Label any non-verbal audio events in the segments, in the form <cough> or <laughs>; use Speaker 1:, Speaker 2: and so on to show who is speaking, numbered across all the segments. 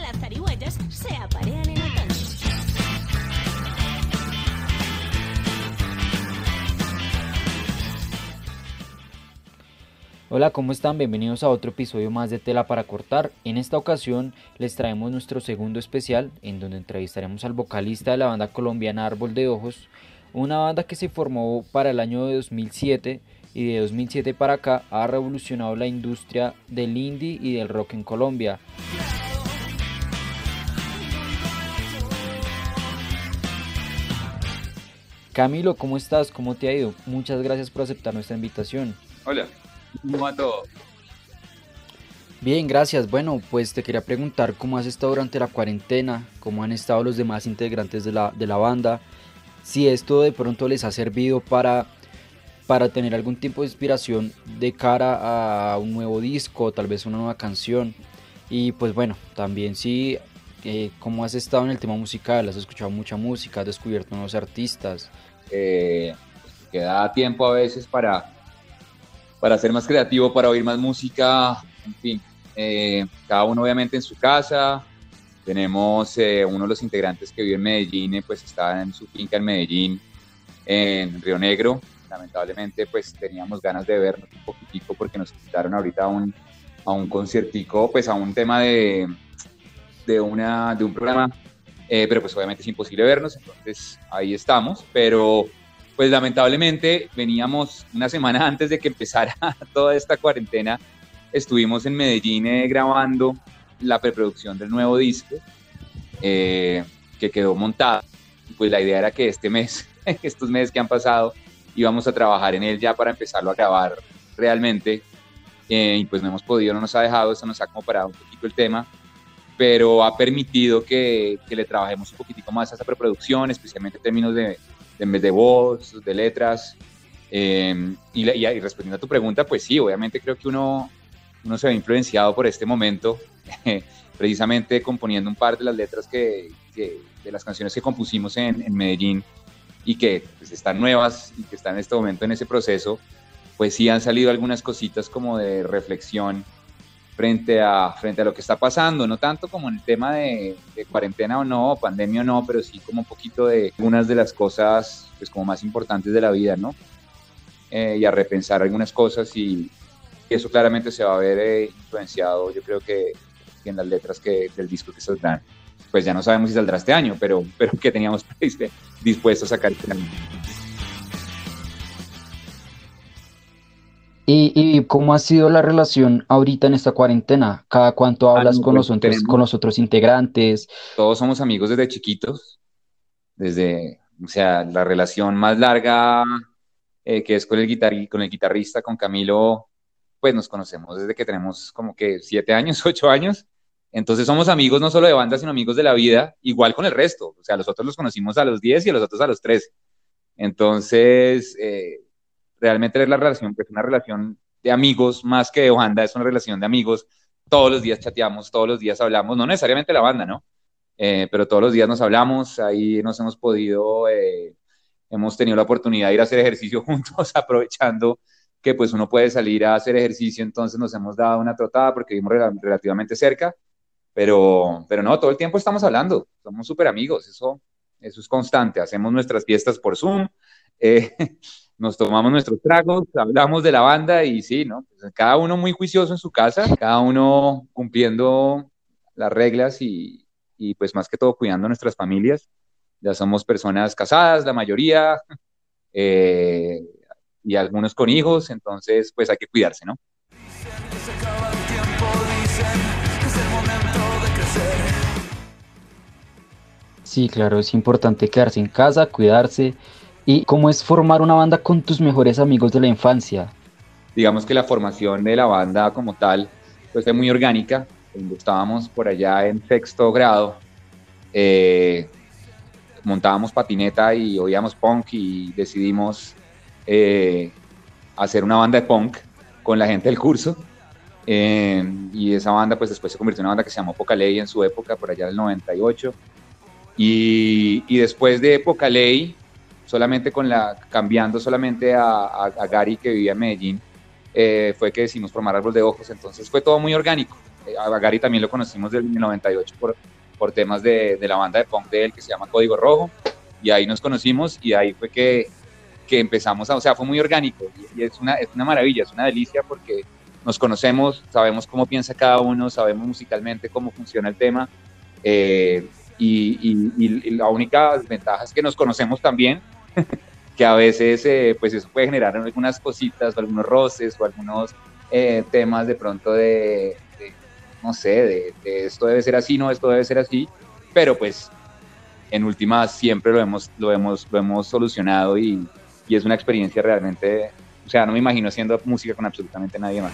Speaker 1: las zarigüeyas se aparean en otoño.
Speaker 2: Hola, ¿cómo están? Bienvenidos a otro episodio más de Tela para Cortar. En esta ocasión les traemos nuestro segundo especial, en donde entrevistaremos al vocalista de la banda colombiana Árbol de Ojos, una banda que se formó para el año de 2007 y de 2007 para acá ha revolucionado la industria del indie y del rock en Colombia. Camilo, ¿cómo estás? ¿Cómo te ha ido? Muchas gracias por aceptar nuestra invitación.
Speaker 3: Hola, ¿Cómo va todo?
Speaker 2: Bien, gracias. Bueno, pues te quería preguntar cómo has estado durante la cuarentena, cómo han estado los demás integrantes de la, de la banda, si esto de pronto les ha servido para, para tener algún tipo de inspiración de cara a un nuevo disco, tal vez una nueva canción. Y pues bueno, también si eh, cómo has estado en el tema musical, has escuchado mucha música, has descubierto nuevos artistas.
Speaker 3: Eh, queda tiempo a veces para para ser más creativo, para oír más música, en fin, eh, cada uno obviamente en su casa. Tenemos eh, uno de los integrantes que vive en Medellín, eh, pues está en su finca en Medellín, en Río Negro. Lamentablemente, pues teníamos ganas de vernos un poquitico porque nos invitaron ahorita un, a un conciertico, pues a un tema de, de, una, de un programa, pero pues obviamente es imposible vernos, entonces ahí estamos, pero pues lamentablemente veníamos una semana <laughs> antes de que empezara <laughs> toda esta cuarentena, estuvimos en Medellín eh, grabando la preproducción del nuevo disco eh, que quedó montado. Pues la idea era que este mes, <laughs> estos meses que han pasado, íbamos a trabajar en él ya para empezarlo a grabar realmente. Eh, y pues no hemos podido, no nos ha dejado, eso nos ha como parado un poquito el tema, pero ha permitido que, que le trabajemos un poquitico más a esa preproducción, especialmente en términos de, vez de voz, de letras. Eh, y, y, respondiendo a tu pregunta, pues sí, obviamente creo que uno, uno se ve influenciado por este momento, <laughs> precisamente componiendo un par de las letras que, de las canciones que compusimos en, en Medellín y que pues, están nuevas y que están en este momento en ese proceso, pues sí han salido algunas cositas como de reflexión frente a, frente a lo que está pasando, no tanto como en el tema de, cuarentena o no, pandemia o no, pero sí como un poquito de algunas de las cosas pues como más importantes de la vida, ¿no? Eh, y a repensar algunas cosas y, eso claramente se va a ver eh, influenciado, yo creo que, en las letras que, del disco que saldrán. Pues ya no sabemos si saldrá este año, pero, pero que teníamos <laughs> dispuesto a sacar este año.
Speaker 2: ¿Y, cómo ha sido la relación ahorita en esta cuarentena? ¿Cada cuánto ah, hablas con, los otros, con los otros integrantes?
Speaker 3: Todos somos amigos desde chiquitos, desde, o sea, la relación más larga eh, que es con el, guitar con el guitarrista, con Camilo, pues nos conocemos desde que tenemos como que siete años, <laughs> ocho años. Entonces somos amigos no solo de banda, sino amigos de la vida, igual con el resto. O sea, los otros los conocimos a los 10 y a los otros a los 13. Entonces, eh, realmente es la relación, es una relación de amigos más que de banda, es una relación de amigos. Todos los días chateamos, todos los días hablamos, no necesariamente la banda, ¿no? Eh, pero todos los días nos hablamos, ahí nos hemos podido, eh, hemos tenido la oportunidad de ir a hacer ejercicio <laughs> juntos, aprovechando que pues uno puede salir a hacer ejercicio, entonces nos hemos dado una trotada porque vivimos relativamente cerca, pero, pero no, todo el tiempo estamos hablando, somos súper amigos, eso, eso es constante, hacemos nuestras fiestas por Zoom, eh, <laughs> nos tomamos nuestros tragos, hablamos de la banda y sí, ¿no? Pues, cada uno muy juicioso en su casa, cada uno cumpliendo las reglas y, y pues más que todo cuidando nuestras familias. Ya somos personas casadas, la mayoría, <laughs> eh, y algunos con hijos, entonces pues hay que cuidarse, ¿no?
Speaker 2: Sí, claro, es importante quedarse en casa, cuidarse ¿Y cómo es formar una banda con tus mejores amigos de la infancia?
Speaker 3: Digamos que la formación de la banda como tal pues fue muy orgánica. Estábamos por allá en sexto grado, eh, montábamos patineta y oíamos punk y decidimos eh, hacer una banda de punk con la gente del curso. Eh, y esa banda pues después se convirtió en una banda que se llamó Poca Ley en su época, por allá del 98. Y, y después de Poca Ley solamente con la, cambiando solamente a, Gary que vivía en Medellín, eh, fue que decidimos formar Árbol de Ojos, entonces fue todo muy orgánico. Eh, a Gary también lo conocimos del 98 por, por temas de, de, la banda de punk de él que se llama Código Rojo, y ahí nos conocimos y ahí fue que, que empezamos, a, o sea, fue muy orgánico y, es, una, es una maravilla, es una delicia porque nos conocemos, sabemos cómo piensa cada uno, sabemos musicalmente cómo funciona el tema. Eh, y, y, la única ventaja es que nos conocemos también, <laughs> que a veces eh, pues eso puede generar algunas cositas o algunos roces o algunos eh, temas de pronto de, no sé, de, esto debe ser así, no, esto debe ser así, pero pues en últimas siempre lo hemos, lo hemos, lo hemos solucionado y, y es una experiencia realmente, o sea, no me imagino haciendo música con absolutamente nadie más.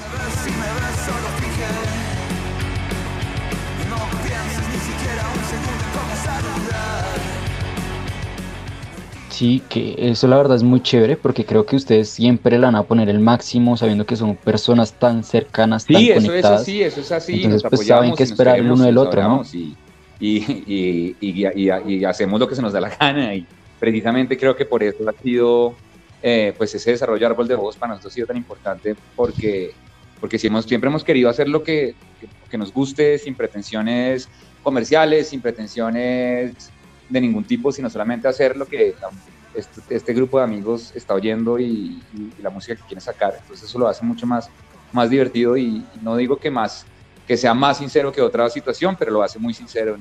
Speaker 2: Sí, que eso la verdad es muy chévere porque creo que ustedes siempre la van a poner el máximo sabiendo que son personas tan cercanas,
Speaker 3: sí,
Speaker 2: tan
Speaker 3: eso
Speaker 2: conectadas.
Speaker 3: es así, eso es así.
Speaker 2: Entonces pues saben que esperar el uno del otro, ¿no?
Speaker 3: Y, y, y, y, hacemos lo que se nos da la <laughs> gana y precisamente creo que por eso ha sido, eh, pues ese desarrollo de árbol de voz para nosotros ha sido tan importante porque, porque si hemos, siempre hemos querido hacer lo que, que, que nos guste sin pretensiones comerciales, sin pretensiones de ningún tipo, sino solamente hacer lo que este, este grupo de amigos está oyendo y, y, la música que quieren sacar. Entonces eso lo hace mucho más, más divertido y, y, no digo que más que sea más sincero que otra situación, pero lo hace muy sincero.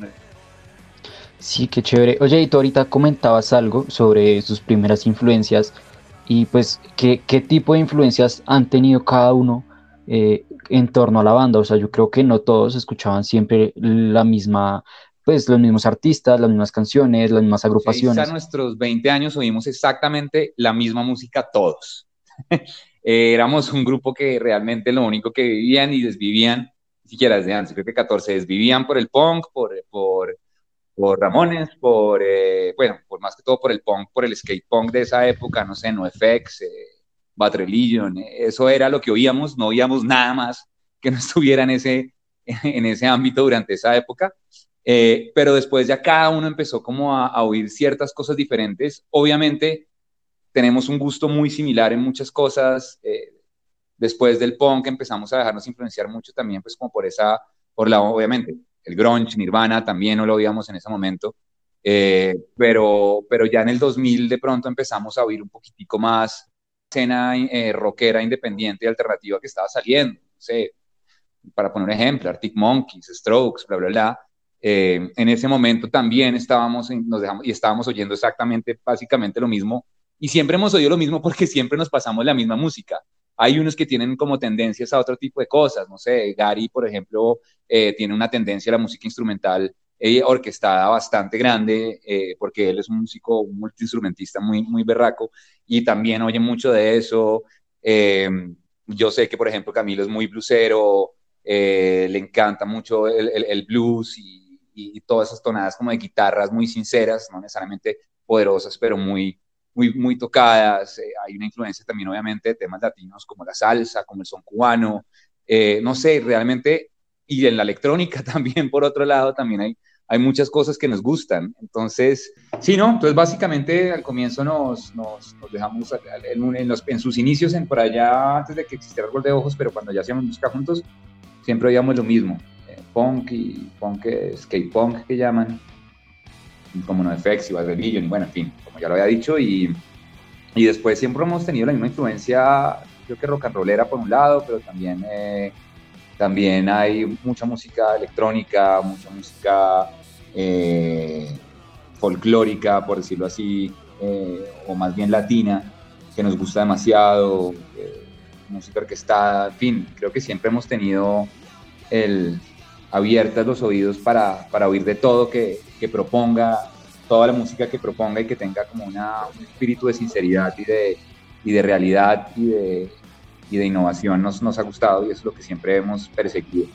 Speaker 2: Sí, qué chévere. Oye, y tú ahorita comentabas algo sobre sus primeras influencias y pues qué, qué tipo de influencias han tenido cada uno eh, en torno a la banda. O sea, yo creo que no todos escuchaban siempre la misma pues los mismos artistas, las mismas canciones, las mismas agrupaciones.
Speaker 3: Sí, a nuestros 20 años oímos exactamente la misma música todos. <laughs> Éramos un grupo que realmente lo único que vivían y desvivían, ni siquiera desde antes, creo que 14, desvivían por el punk, por, por, por Ramones, por, eh, bueno, por más que todo por el punk, por el skate punk de esa época, no sé, NoFX, eh, Bad Religion, eh, eso era lo que oíamos, no oíamos nada más que no <laughs> estuviera en ese, en ese ámbito durante esa época. Eh, pero después ya cada uno empezó como a, a, oír ciertas cosas diferentes. Obviamente tenemos un gusto muy similar en muchas cosas. Eh, después del punk empezamos a dejarnos influenciar mucho también, pues como por esa, por la, obviamente, el grunge, Nirvana, también no lo oíamos en ese momento. Eh, pero, pero ya en el 2000 de pronto empezamos a oír un poquitico más escena eh, rockera independiente y alternativa que estaba saliendo. No sé, para poner un ejemplo, Arctic Monkeys, Strokes, bla, bla, bla. Eh, en ese momento también estábamos, nos dejamos, y estábamos oyendo exactamente, básicamente lo mismo, y siempre hemos oído lo mismo porque siempre nos pasamos la misma música. Hay unos que tienen como tendencias a otro tipo de cosas, no sé, Gary, por ejemplo, eh, tiene una tendencia a la música instrumental eh, orquestada bastante grande, eh, porque él es un músico, un multiinstrumentista muy, muy berraco, y también oye mucho de eso. Eh, yo sé que, por ejemplo, Camilo es muy bluesero, le encanta mucho el, el, el blues y y, todas esas tonadas como de guitarras muy sinceras, no necesariamente poderosas, pero muy, muy, muy tocadas. Eh, hay una influencia también, obviamente, de temas latinos como la salsa, como el son cubano. Eh, no sé, realmente, y en la electrónica <laughs> también, por otro lado, también hay, hay muchas cosas que nos gustan. Entonces, sí, ¿no? Entonces, básicamente, al comienzo nos, nos, nos dejamos en, en, los, en, sus inicios, en por allá, antes de que existiera el gol de ojos, pero cuando ya hacíamos música juntos, siempre oíamos lo mismo punk y punk, skate punk que llaman, como NoFX y Bad Religion, y bueno, en fin, como ya lo había dicho, y, y después siempre hemos tenido la misma influencia, creo que rock and rollera por un lado, pero también, eh, también hay mucha música electrónica, mucha música eh, folclórica, por decirlo así, eh, o más bien latina, que nos gusta demasiado, eh, música orquestada, en fin, creo que siempre hemos tenido el, abiertas los oídos para, para oír de todo que, que, proponga, toda la música que proponga y que tenga como una, un espíritu de sinceridad y de, y de realidad y de, y de innovación nos, nos ha gustado y es lo que siempre hemos perseguido.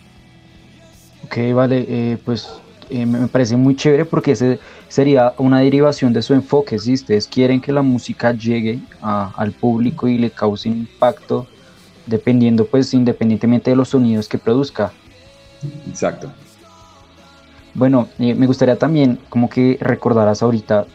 Speaker 2: Ok, vale, eh, pues eh, me parece muy chévere porque ese sería una derivación de su enfoque. Si ustedes quieren que la música llegue a, al público y le cause impacto, dependiendo, pues, independientemente de los sonidos que produzca.
Speaker 3: Exacto.
Speaker 2: Bueno, eh, me gustaría también como que recordaras ahorita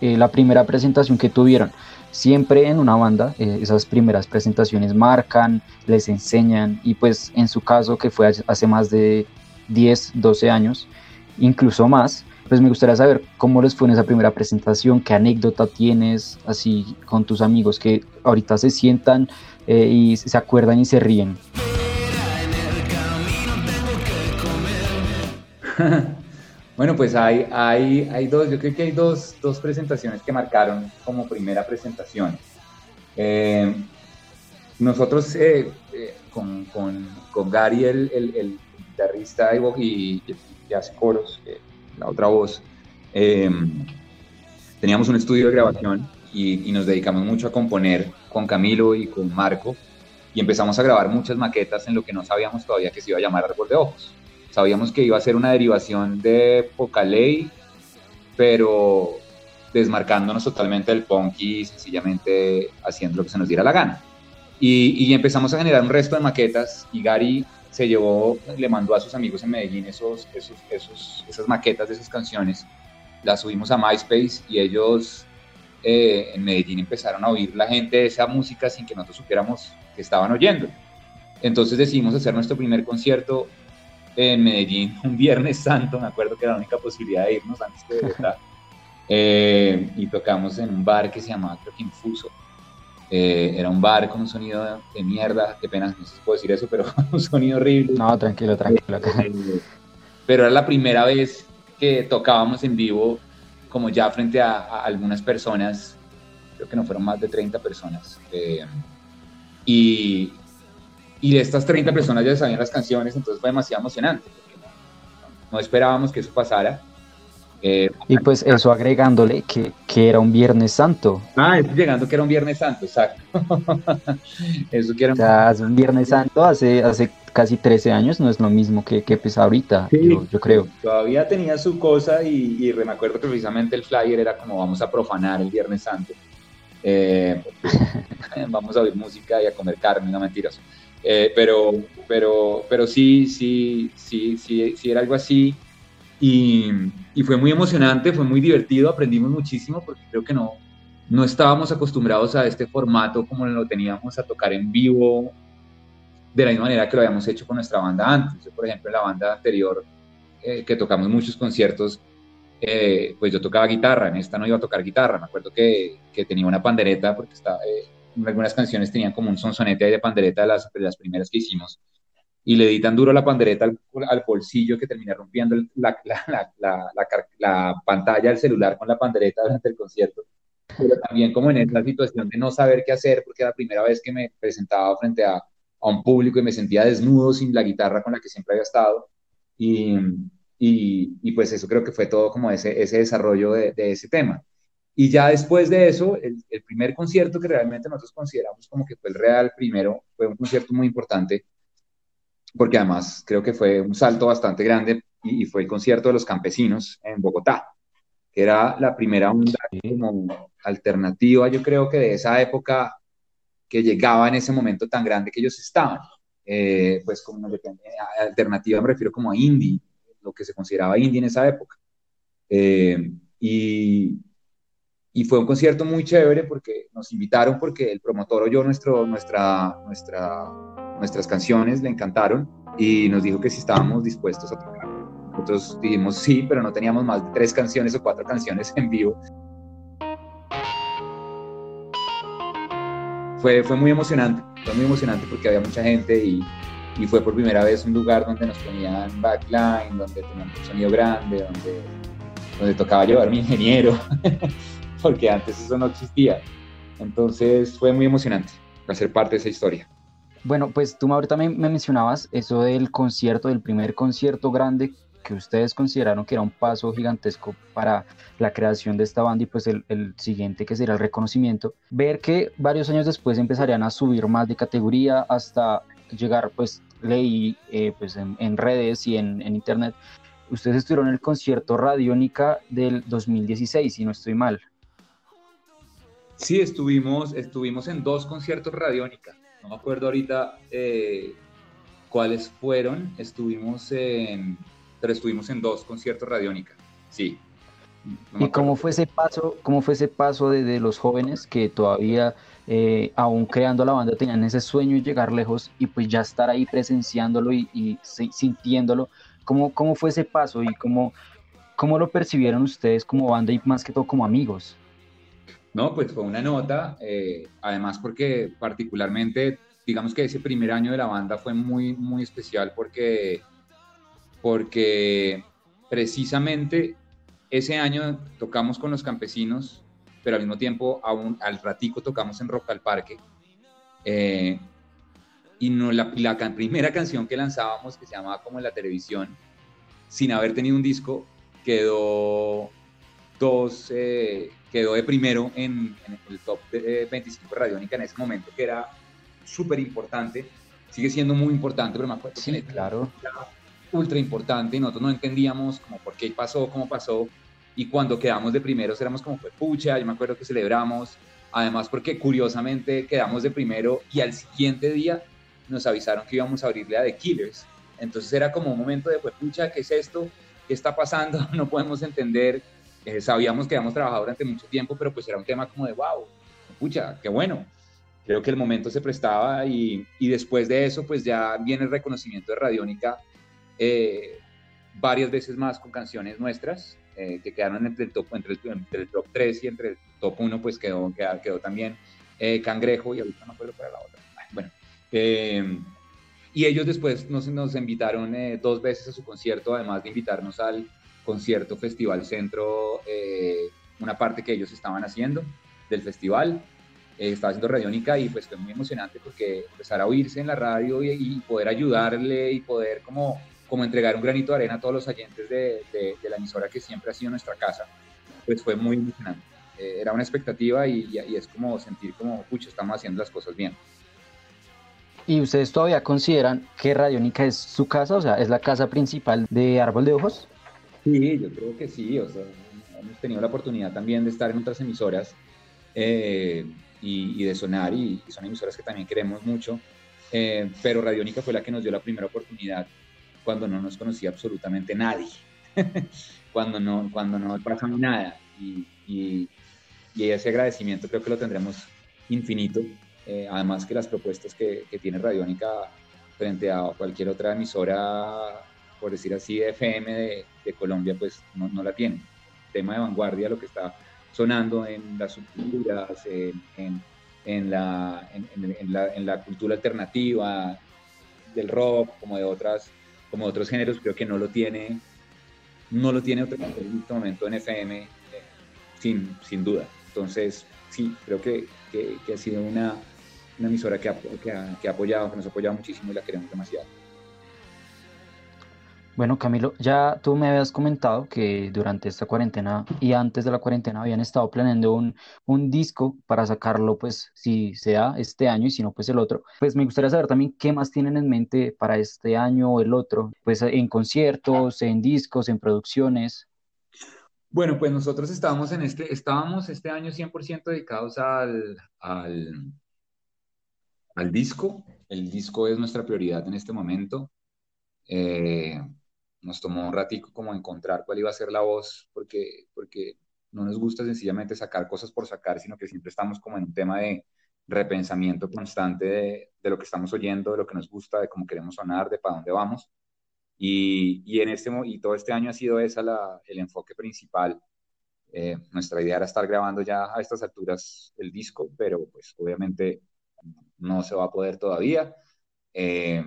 Speaker 2: eh, la primera presentación que tuvieron. Siempre en una banda, eh, esas primeras presentaciones marcan, les enseñan y pues en su caso que fue hace más de 10, 12 años, incluso más, pues me gustaría saber cómo les fue en esa primera presentación, qué anécdota tienes así con tus amigos que ahorita se sientan y se acuerdan y se ríen. <laughs>
Speaker 3: Bueno, pues hay, hay, hay dos, yo creo que hay dos, dos presentaciones que marcaron como primera presentación. Eh, nosotros eh, eh, con, con, con, Gary, el, el, el guitarrista y, hace coros, la otra voz, teníamos un estudio de grabación y, y, nos dedicamos mucho a componer con Camilo y con Marco y empezamos a grabar muchas maquetas en lo que no sabíamos todavía que se iba a llamar Árbol de Ojos. Sabíamos que iba a ser una derivación de Pocaley, pero desmarcándonos totalmente del punk y sencillamente haciendo lo que se nos diera la gana. Y, empezamos a generar un resto de maquetas y Gary se llevó, le mandó a sus amigos en Medellín esos, esos, esos, esas maquetas de esas canciones, las subimos a MySpace y ellos eh, en Medellín empezaron a oír la gente esa música sin que nosotros supiéramos que estaban oyendo. Entonces decidimos hacer nuestro primer concierto en Medellín un Viernes Santo, me acuerdo que era la única posibilidad de irnos antes de Bogotá, <laughs> eh, y tocamos en un bar que se llamaba, creo que Infuso. Eh, era un bar con un sonido de, mierda, qué pena, no sé si puedo decir eso, pero <laughs> un sonido horrible.
Speaker 2: No, tranquilo, tranquilo.
Speaker 3: Eh, pero era la primera vez que tocábamos en vivo, como ya frente a, a algunas personas, creo que no fueron más de 30 personas. y, y de estas 30 personas ya sabían las canciones, entonces fue demasiado emocionante. No, esperábamos que eso pasara.
Speaker 2: Eh, y pues eso agregándole que, que, era un Viernes Santo.
Speaker 3: Ah, llegando que era un Viernes Santo, exacto. <laughs>
Speaker 2: eso que era un... O sea, un Viernes Santo hace, hace casi 13 años, no es lo mismo que, que pues ahorita, yo, creo.
Speaker 3: Todavía tenía su cosa y, y, me acuerdo que precisamente el flyer era como vamos a profanar el Viernes Santo. Eh, <laughs> vamos a oír música y a comer carne, no mentiras. Eh, pero, pero, pero sí, sí, sí, sí, sí era algo así. Y, y, fue muy emocionante, fue muy divertido, aprendimos muchísimo porque creo que no, no estábamos acostumbrados a este formato como lo teníamos a tocar en vivo de la misma manera que lo habíamos hecho con nuestra banda antes. por ejemplo, en la banda anterior, eh, que tocamos muchos conciertos, eh, pues yo tocaba guitarra, en esta no iba a tocar guitarra, me acuerdo que, que tenía una pandereta porque estaba, algunas canciones tenían como un sonsonete de pandereta de las, las primeras que hicimos. Y le di tan duro la pandereta al, al bolsillo que terminé rompiendo la, la, la, pantalla del celular con la pandereta durante el concierto. Pero también como en esa situación de no saber qué hacer, porque era la primera vez que me presentaba frente a, a un público y me sentía desnudo sin la guitarra con la que siempre había estado. Y, y, y, pues eso creo que fue todo como ese, ese desarrollo de, de, ese tema. Y ya después de eso, el, el, primer concierto que realmente nosotros consideramos como que fue el real primero, fue un concierto muy importante, porque además creo que fue un salto bastante grande y, y fue el concierto de los campesinos en Bogotá, que era la primera onda como alternativa, yo creo que de esa época que llegaba en ese momento tan grande que ellos estaban. Eh, pues como alternativa me refiero como a indie, lo que se consideraba indie en esa época. Eh, y, y fue un concierto muy chévere porque nos invitaron porque el promotor oyó nuestro, nuestra, nuestra, nuestras canciones, le encantaron y nos dijo que si estábamos dispuestos a tocar. Nosotros dijimos sí, pero no teníamos más de tres canciones o cuatro canciones en vivo. Fue, fue muy emocionante, fue muy emocionante porque había mucha gente y, y fue por primera vez un lugar donde nos ponían backline, donde teníamos un sonido grande, donde, donde tocaba llevar mi ingeniero. <laughs> <laughs> porque antes eso no existía. Entonces fue muy emocionante hacer parte de esa historia.
Speaker 2: Bueno, pues tú ahorita me, me mencionabas eso del concierto, del primer concierto grande que ustedes consideraron que era un paso gigantesco para la creación de esta banda y pues el, el, siguiente que será el reconocimiento, ver que varios años después empezarían a subir más de categoría hasta llegar, pues leí eh, pues en, en, redes y en, en, internet, ustedes estuvieron en el concierto Radiónica del 2016, si no estoy mal.
Speaker 3: Sí, estuvimos, estuvimos en dos conciertos Radiónica. No me acuerdo ahorita eh, cuáles fueron. Estuvimos en, pero estuvimos en dos conciertos Radiónica. Sí.
Speaker 2: ¿Y cómo fue ese paso, cómo fue ese paso de, los jóvenes que todavía, eh, aún creando la banda, tenían ese sueño de llegar lejos y pues ya estar ahí presenciándolo y, sintiéndolo? ¿Cómo, ¿Cómo fue ese paso y cómo, cómo lo percibieron ustedes como banda y más que todo como amigos?
Speaker 3: No, pues fue una nota, eh, además porque particularmente, digamos que ese primer año de la banda fue muy, muy especial porque, porque precisamente ese año tocamos con los campesinos, pero al mismo tiempo al ratico tocamos en Rock al Parque. Eh, y no, la, primera canción que lanzábamos, que se llamaba como la televisión, sin haber tenido un disco, quedó dos, eh, quedó de primero en, el top de, 25 Radiónica en ese momento, que era súper importante, sigue siendo muy importante, pero me acuerdo
Speaker 2: sí, claro.
Speaker 3: ultra importante y nosotros no entendíamos como por qué pasó, cómo pasó, y cuando quedamos de primeros éramos como fue pucha, yo me acuerdo que celebramos, además porque curiosamente quedamos de primero y al siguiente día nos avisaron que íbamos a abrirle a The Killers, entonces era como un momento de fue pucha, ¿qué es esto? ¿Qué está pasando? <laughs> No podemos entender eh, sabíamos que habíamos trabajado durante mucho tiempo, pero pues era un tema como de, wow, pucha, qué bueno. Creo que el momento se prestaba y, y después de eso, pues ya viene el reconocimiento de Radiónica eh, varias veces más con canciones nuestras, eh, que quedaron entre el, top, entre, el, entre el top 3 y entre el top 1, pues quedó, quedó, quedó también Cangrejo y ahorita no acuerdo para la otra. Bueno, y ellos después nos, nos invitaron dos veces a su concierto, además de invitarnos al concierto Festival Centro, eh, una parte que ellos estaban haciendo del festival. Eh, estaba haciendo radiónica y pues fue muy emocionante porque empezar a oírse en la radio y, poder ayudarle y poder como, como entregar un granito de arena a todos los oyentes de, de, la emisora que siempre ha sido nuestra casa, pues fue muy emocionante. Eh, era una expectativa y, y, es como sentir como, pucha, estamos haciendo las cosas bien.
Speaker 2: ¿Y ustedes todavía consideran que Radiónica es su casa? O sea, ¿es la casa principal de Árbol de Ojos?
Speaker 3: Sí, yo creo que sí, o sea, hemos tenido la oportunidad también de estar en otras emisoras eh, y, de sonar, y, son emisoras que también queremos mucho, eh, pero Radiónica fue la que nos dio la primera oportunidad cuando no nos conocía absolutamente nadie, <laughs> cuando no, cuando no pasaba nada, y, y, ese agradecimiento creo que lo tendremos infinito, eh, además que las propuestas que, que tiene Radiónica frente a cualquier otra emisora por decir así, FM de, de Colombia, pues no, la tiene. Tema de vanguardia, lo que está sonando en las subculturas, en, en, la, en, la, en, la, cultura alternativa del rock, como de otras, como otros géneros, creo que no lo tiene, no lo tiene otro en este momento en FM, eh, sin, sin duda. Entonces, sí, creo que, que, que ha sido una, una emisora que ha, que, ha, que ha apoyado, que nos ha apoyado muchísimo y la queremos demasiado.
Speaker 2: Bueno, Camilo, ya tú me habías comentado que durante esta cuarentena y antes de la cuarentena habían estado planeando un, un disco para sacarlo, pues si sea este año y si no, pues el otro. Pues me gustaría saber también qué más tienen en mente para este año o el otro, pues en conciertos, en discos, en producciones.
Speaker 3: Bueno, pues nosotros estábamos en este, estábamos este año 100% dedicados al, al, al disco. El disco es nuestra prioridad en este momento. Eh, nos tomó un ratico como encontrar cuál iba a ser la voz, porque, porque no nos gusta sencillamente sacar cosas por sacar, sino que siempre estamos como en un tema de repensamiento constante de, de lo que estamos oyendo, de lo que nos gusta, de cómo queremos sonar, de para dónde vamos. Y, y en este, y todo este año ha sido la, el enfoque principal. Eh, nuestra idea era estar grabando ya a estas alturas el disco, pero pues obviamente no se va a poder todavía. Eh,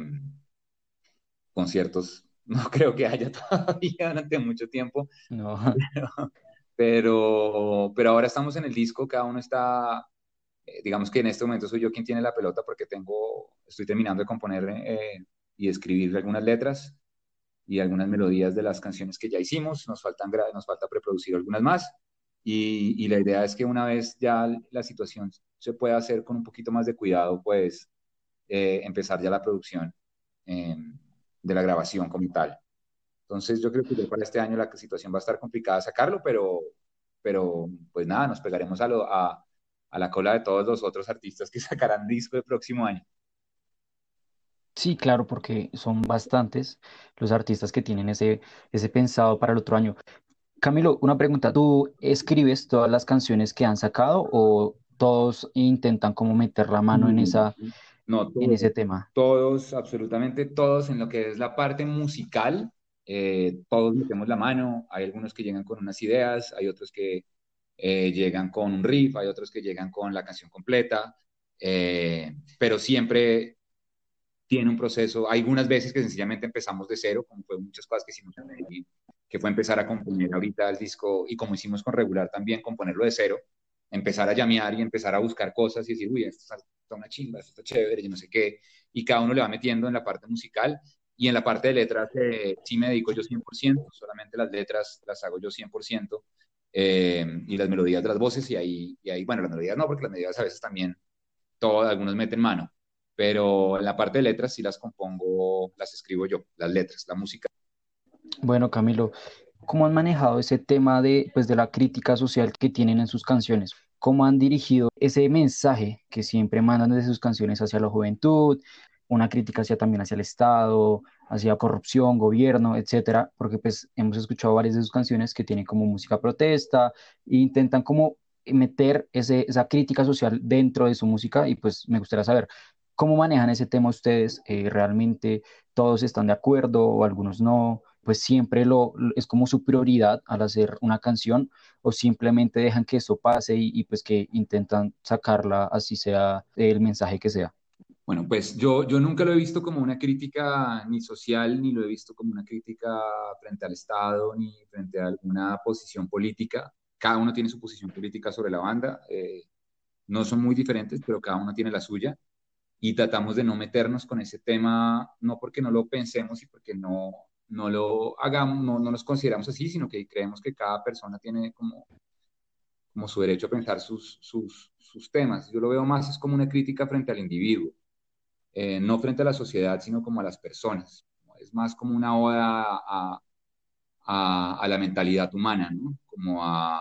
Speaker 3: conciertos no <laughs> creo que haya <laughs> todavía durante mucho tiempo.
Speaker 2: No.
Speaker 3: Pero, pero, ahora estamos en el disco, cada uno está, eh, digamos que en este momento soy yo quien tiene la pelota porque tengo, estoy terminando de componer eh, y escribir algunas letras y algunas melodías de las canciones que ya hicimos, nos, faltan, nos falta preproducir algunas más. Y, y, la idea es que una vez ya la situación se pueda hacer con un poquito más de cuidado, pues eh, empezar ya la producción de la grabación como tal. Entonces yo creo que para este año la situación va a estar complicada sacarlo, pero, pero pues nada, nos pegaremos a, lo, a, a la cola de todos los otros artistas que <laughs> sacarán disco el próximo año.
Speaker 2: Sí, claro, porque son bastantes los artistas que tienen ese, ese pensado para el otro año. Camilo, una pregunta. ¿Tú escribes todas las canciones que han sacado o todos intentan como meter la mano en, esa,
Speaker 3: no,
Speaker 2: en ese tema?
Speaker 3: Todos, absolutamente todos, en lo que es la parte musical, eh, todos metemos la mano. Hay algunos que llegan con unas ideas, hay otros que eh, llegan con un riff, hay otros que llegan con la canción completa, eh, pero siempre tiene un proceso. Hay algunas veces que sencillamente empezamos de cero, como fue muchas cosas que hicimos en Medellín, que fue empezar a componer ahorita el disco y como hicimos con regular también, componerlo de cero, empezar a llamear y empezar a buscar cosas y decir, uy, esto está una chimba, esto está chévere, yo no sé qué, y cada uno le va metiendo en la parte musical y en la parte de letras eh, sí me dedico yo 100%, solamente las letras las hago yo 100%. Eh, y las melodías de las voces, y ahí, y ahí, bueno, las melodías no, porque las melodías a veces también, todos, algunos meten mano, pero en la parte de letras sí las compongo, las escribo yo, las letras, la música.
Speaker 2: Bueno, Camilo, ¿cómo han manejado ese tema de, pues, de la crítica social que tienen en sus canciones? ¿Cómo han dirigido ese mensaje que siempre mandan desde sus canciones hacia la juventud, una crítica hacia, también hacia el Estado, hacia corrupción, gobierno, etcétera, porque pues hemos escuchado varias de sus canciones que tienen como música protesta e intentan como meter ese, esa crítica social dentro de su música y pues me gustaría saber cómo manejan ese tema ustedes, eh, realmente todos están de acuerdo o algunos no, pues siempre lo, es como su prioridad al hacer una canción o simplemente dejan que eso pase y, pues que intentan sacarla así sea el mensaje que sea.
Speaker 3: Bueno, pues yo, yo nunca lo he visto como una crítica ni social, ni lo he visto como una crítica frente al Estado, ni frente a alguna posición política. Cada uno tiene su posición política sobre la banda. Eh, no son muy diferentes, pero cada uno tiene la suya. Y tratamos de no meternos con ese tema, no porque no lo pensemos y porque no, no lo hagamos, no, no nos consideramos así, sino que creemos que cada persona tiene como, como su derecho a pensar sus, sus, sus temas. Yo lo veo más es como una crítica frente al individuo eh, no frente a la sociedad, sino como a las personas. Es más como una oda a, a, la mentalidad humana, como a,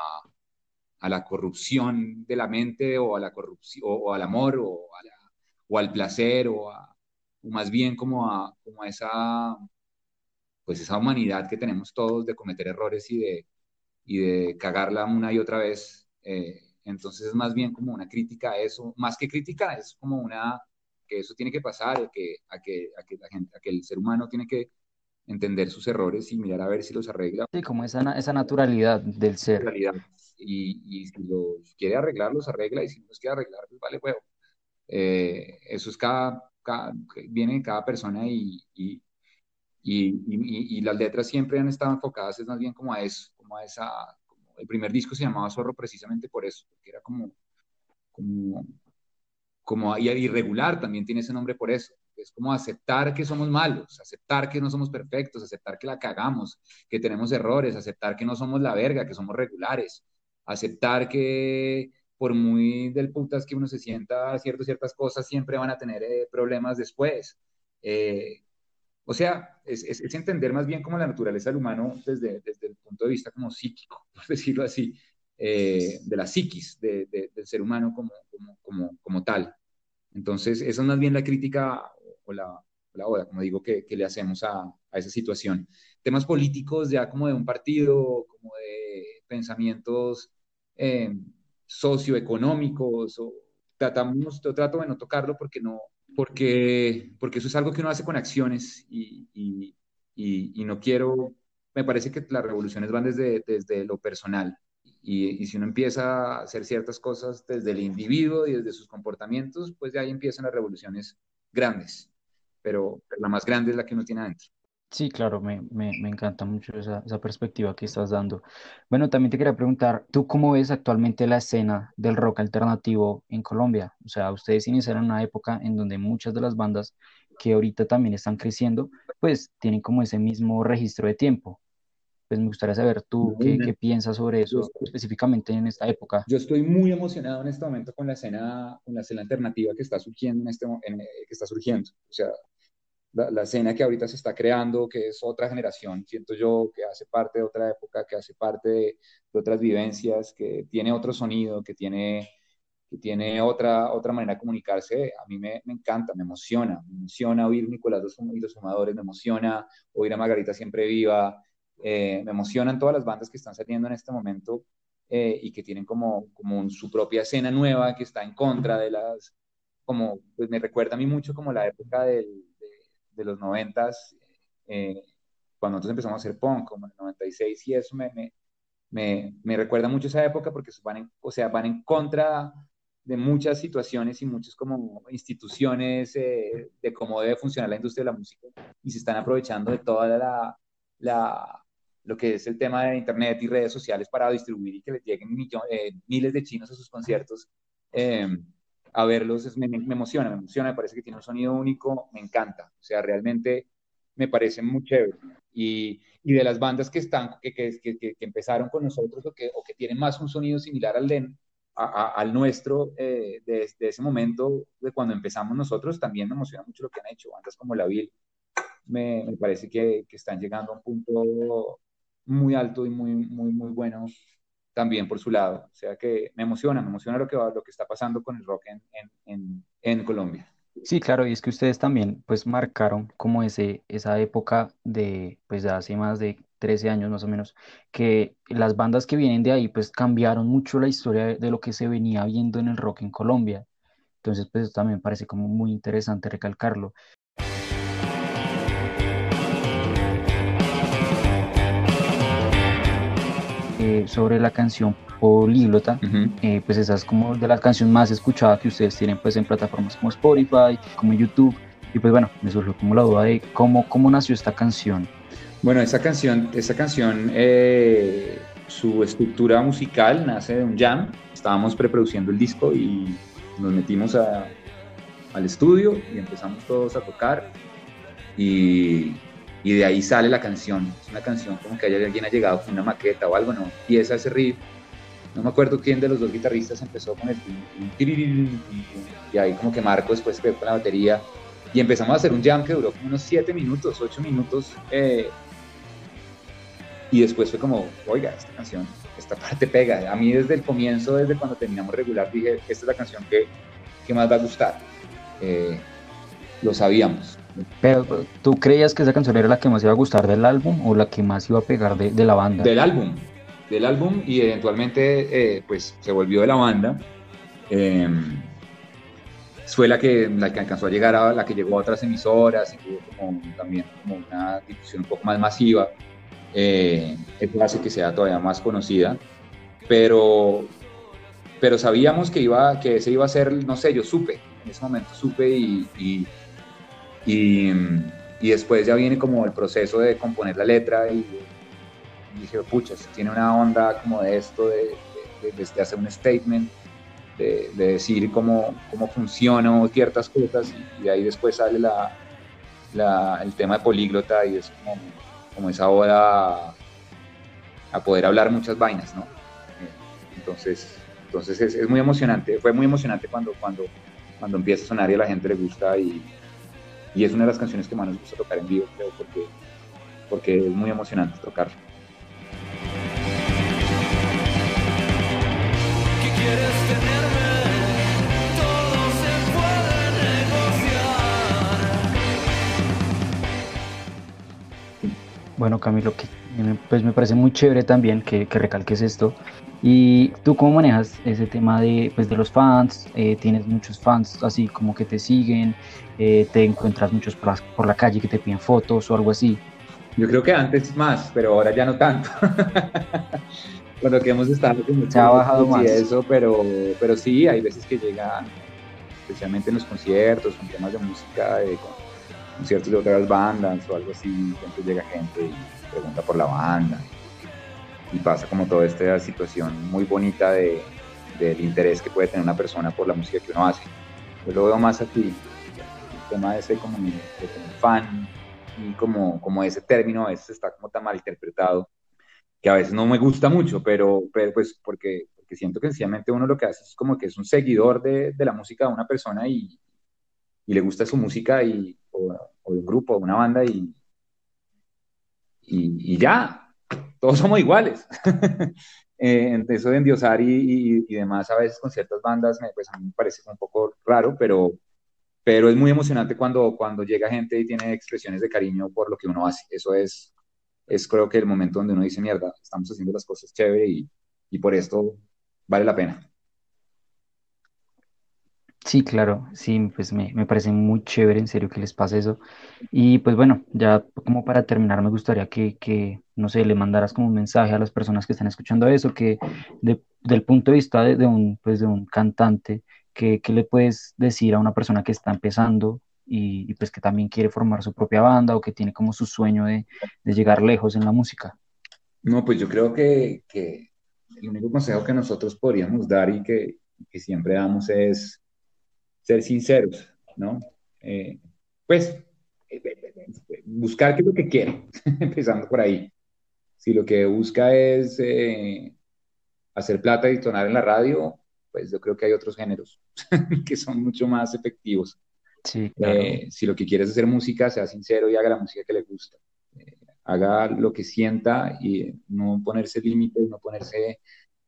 Speaker 3: a, la corrupción de la mente o, a la corrupción, o, al amor o, o al placer o, o, más bien como a, como a esa, pues esa humanidad que tenemos todos de cometer errores y de, y de cagarla una y otra vez. Eh, entonces es más bien como una crítica a eso, más que crítica, es como una que eso tiene que pasar, a que, a que, a que, la gente, a que el ser humano tiene que entender sus errores y mirar a ver si los arregla.
Speaker 2: Sí, como esa, esa naturalidad del ser.
Speaker 3: Y, y si los quiere arreglar, los arregla, y si no los quiere arreglar, pues vale huevo. Eh, eso es cada, cada, viene de cada persona y, y, y, las letras siempre han estado enfocadas es más bien como a eso, como a esa, como el primer disco se llamaba Zorro precisamente por eso, porque era como, como como irregular también tiene ese nombre por eso. Es como aceptar que somos malos, aceptar que no somos perfectos, aceptar que la cagamos, que tenemos errores, aceptar que no somos la verga, que somos regulares, aceptar que por muy del putas que uno se sienta ciertas ciertas cosas, siempre van a tener eh, problemas después. Eh, o sea, es, entender más bien como la naturaleza del humano desde, el punto de vista como psíquico, <laughs> por decirlo así, eh, de la psiquis del ser humano como, tal. Entonces, esa es más bien la crítica o la, la oda, como digo, que, le hacemos a, esa situación. Temas políticos ya como de un partido, como de pensamientos eh, socioeconómicos, tratamos, trato de no tocarlo porque no, porque, porque eso es algo que uno hace con acciones y, y, y, no quiero, me parece que las revoluciones van desde, desde lo personal y, si uno empieza a hacer ciertas cosas desde el individuo y desde sus comportamientos, pues de ahí empiezan las revoluciones grandes. Pero, la más grande es la que uno tiene adentro.
Speaker 2: Sí, claro, me, me, me encanta mucho esa, esa, perspectiva que estás dando. Bueno, también te quería preguntar, ¿tú cómo ves actualmente la escena del rock alternativo en Colombia? O sea, ustedes iniciaron una época en donde muchas de las bandas que ahorita también están creciendo, pues tienen como ese mismo registro de tiempo. Pues me gustaría saber tú qué, qué, piensas sobre eso específicamente en esta época.
Speaker 3: Yo estoy muy emocionado en este momento con la escena, con la escena alternativa que está surgiendo en este en, eh, que está surgiendo. O sea, la, la, escena que ahorita se está creando, que es otra generación, siento yo, que hace parte de otra época, que hace parte de, otras vivencias, que tiene otro sonido, que tiene, que tiene otra, otra manera de comunicarse, a mí me, me encanta, me emociona, me emociona oír Nicolás y los Fumadores, me emociona oír a Margarita Siempre Viva, Eh, me emocionan todas las bandas que están saliendo en este momento eh, y que tienen como, como su propia escena nueva que está en contra de las, como, pues me recuerda a mí mucho como la época de, de, los noventas, eh, cuando nosotros empezamos a hacer punk, como en el 96 y eso me, me, me, me recuerda mucho esa época porque van en, o sea, van en contra de muchas situaciones y muchas como instituciones eh, de cómo debe funcionar la industria de la música y se están aprovechando de toda la, la lo que es el tema de internet y redes sociales para distribuir y que les lleguen eh, miles de chinos a sus conciertos em, a verlos, me, me, emociona, me emociona, me parece que tiene un sonido único, me encanta, o sea, realmente me parece muy chévere. Y, y de las bandas que están, que, que, que, que, empezaron con nosotros o que, o que tienen más un sonido similar al de, al nuestro eh, de, ese momento, de cuando empezamos nosotros, también me emociona mucho lo que han hecho. Bandas como La Vil, me, me parece que, que, están llegando a un punto muy alto y muy, muy, muy bueno también por su lado. O sea que me emociona, me emociona lo que, va, lo que está pasando con el rock en, en, en Colombia.
Speaker 2: Sí, claro, y es que ustedes también pues marcaron como esa época de pues de hace más de 13 años más o menos, que las bandas que vienen de ahí pues cambiaron mucho la historia de, lo que se venía viendo en el rock en Colombia. Entonces pues también parece como muy interesante recalcarlo. Eh, sobre la canción políglota, eh, pues esa es como de las canciones más escuchadas que ustedes tienen pues en plataformas como Spotify, como YouTube, y pues bueno, me surgió como la duda de cómo, cómo nació esta canción.
Speaker 3: Bueno, esa canción, esa canción eh, su estructura musical nace de un jam, estábamos preproduciendo el disco y nos metimos a, al estudio y empezamos todos a tocar. Y y de ahí sale la canción. Es una canción como que alguien ha llegado con una maqueta o algo, no, empieza ese riff. No me acuerdo quién de los dos guitarristas empezó con el y ahí como que Marco después quedó con la batería y empezamos a hacer un jam que duró como unos 7 minutos, 8 minutos eh, y después fue como, oiga, esta canción, esta parte pega. A mí desde el comienzo, desde cuando terminamos regular, dije, esta es la canción que, que más va a gustar. Eh, lo sabíamos.
Speaker 2: Pero, ¿tú creías que esa canción era la que más iba a gustar del álbum o la que más iba a pegar de, de la banda?
Speaker 3: Del álbum, del álbum y eventualmente eh, pues se volvió de la banda. Eh, fue la que, la que alcanzó a llegar a la que llegó a otras emisoras y tuvo como, también como una difusión un poco más masiva. Eh, eso hace que sea todavía más conocida. Pero, pero sabíamos que, iba, que ese iba a ser, no sé, yo supe, en ese momento supe y, y, después ya viene como el proceso de componer la letra y, dije, pucha, tiene una onda como de esto, de, de, hacer un statement, de, decir cómo, cómo funcionan ciertas cosas y, ahí después sale la, la, el tema de políglota y es como, como esa oda a, poder hablar muchas vainas, ¿no? Entonces, entonces es, es, muy emocionante, fue muy emocionante cuando, cuando, cuando empieza a sonar y a la gente le gusta y, y es una de las canciones que más nos gusta tocar en vivo, creo, porque, porque es muy emocionante tocarla.
Speaker 2: Bueno, Camilo, que, pues me parece muy chévere también que, que, recalques esto. ¿Y tú cómo manejas ese tema de, pues, de los fans? Eh, ¿Tienes muchos fans así como que te siguen? Eh, ¿Te encuentras muchos por la, por la, calle que te piden fotos o algo así?
Speaker 3: Yo creo que antes más, pero ahora ya no tanto. <laughs> Cuando que hemos estado
Speaker 2: Se ha bajado más.
Speaker 3: eso, pero, pero sí, hay veces que llegan, especialmente en los conciertos, con temas de música, de, conciertos de otras bandas o algo así, siempre llega gente y pregunta por la banda y pasa como toda esta situación muy bonita de, del interés que puede tener una persona por la música que uno hace. Yo lo veo más aquí, el tema de ser como, de fan y como, como ese término a veces está como tan mal interpretado que a veces no me gusta mucho, pero, pero pues porque, porque siento que sencillamente uno lo que hace es como que es un seguidor de, de la música de una persona y, y le gusta su música y, o, de un grupo, o una banda y, y, ya, todos somos iguales. <laughs> eh, eso de endiosar y, y, demás a veces con ciertas bandas, me, pues a mí me parece un poco raro, pero, pero es muy emocionante cuando, cuando llega gente y tiene expresiones de cariño por lo que uno hace. Eso es, es creo que el momento donde uno dice, mierda, estamos haciendo las cosas chévere y, y por esto vale la pena.
Speaker 2: Sí, claro, sí, pues me, me parece muy chévere, en serio, que les pase eso. Y pues bueno, ya como para terminar, me gustaría que, que, no sé, le mandaras como un mensaje a las personas que están escuchando eso, que de- del punto de vista de, un, pues de un cantante, que, que le puedes decir a una persona que está empezando y, y pues que también quiere formar su propia banda o que tiene como su sueño de, de llegar lejos en la música.
Speaker 3: No, pues yo creo que, que el único consejo que nosotros podríamos dar y que, que siempre damos es ser sinceros, ¿no? Eh, pues buscar qué es lo que quiere, <laughs> empezando por ahí. Si lo que busca es eh, hacer plata y sonar en la radio, pues yo creo que hay otros géneros <laughs> que son mucho más efectivos.
Speaker 2: Sí, claro.
Speaker 3: Eh, si lo que quiere es hacer música, sea sincero y haga la música que le gusta. Eh, haga lo que sienta y no ponerse límites, no ponerse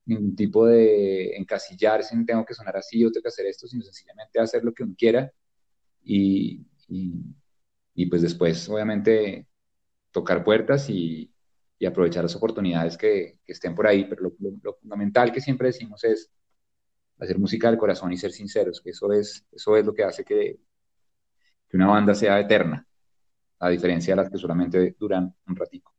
Speaker 3: ningún tipo de encasillarse en tengo que sonar así o tengo que hacer esto, sino sencillamente hacer lo que uno quiera y, y, pues después, obviamente, tocar puertas y, y aprovechar las oportunidades que, que, estén por ahí. Pero lo, fundamental que siempre decimos es hacer música del corazón y ser sinceros, que eso es, eso es lo que hace que, que una banda sea eterna, a diferencia de las que solamente duran un ratico.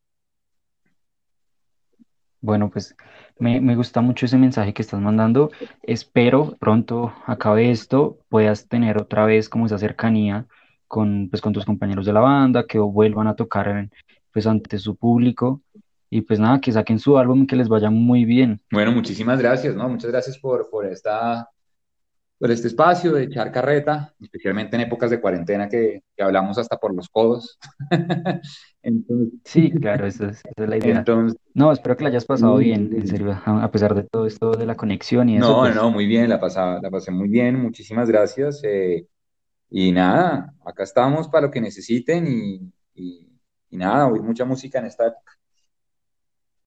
Speaker 2: Bueno, pues me, me, gusta mucho ese mensaje que estás mandando. Espero pronto acabe esto, puedas tener otra vez como esa cercanía con, pues, con tus compañeros de la banda, que vuelvan a tocar pues, ante su público y pues nada, que saquen su álbum que les vaya muy bien.
Speaker 3: Bueno, muchísimas gracias, ¿no? Muchas gracias por, por esta por este espacio de echar carreta, especialmente en épocas de cuarentena que, que hablamos hasta por los codos. <laughs>
Speaker 2: Entonces, sí, claro, esa es, esa es, la idea. Entonces, no, espero que la hayas pasado bien, en serio, a pesar de todo esto de la conexión y eso.
Speaker 3: No, pues... no, muy bien, la, pasaba, la pasé muy bien, muchísimas gracias. Eh, y nada, acá estamos para lo que necesiten y, y, y nada, oír mucha música en esta época.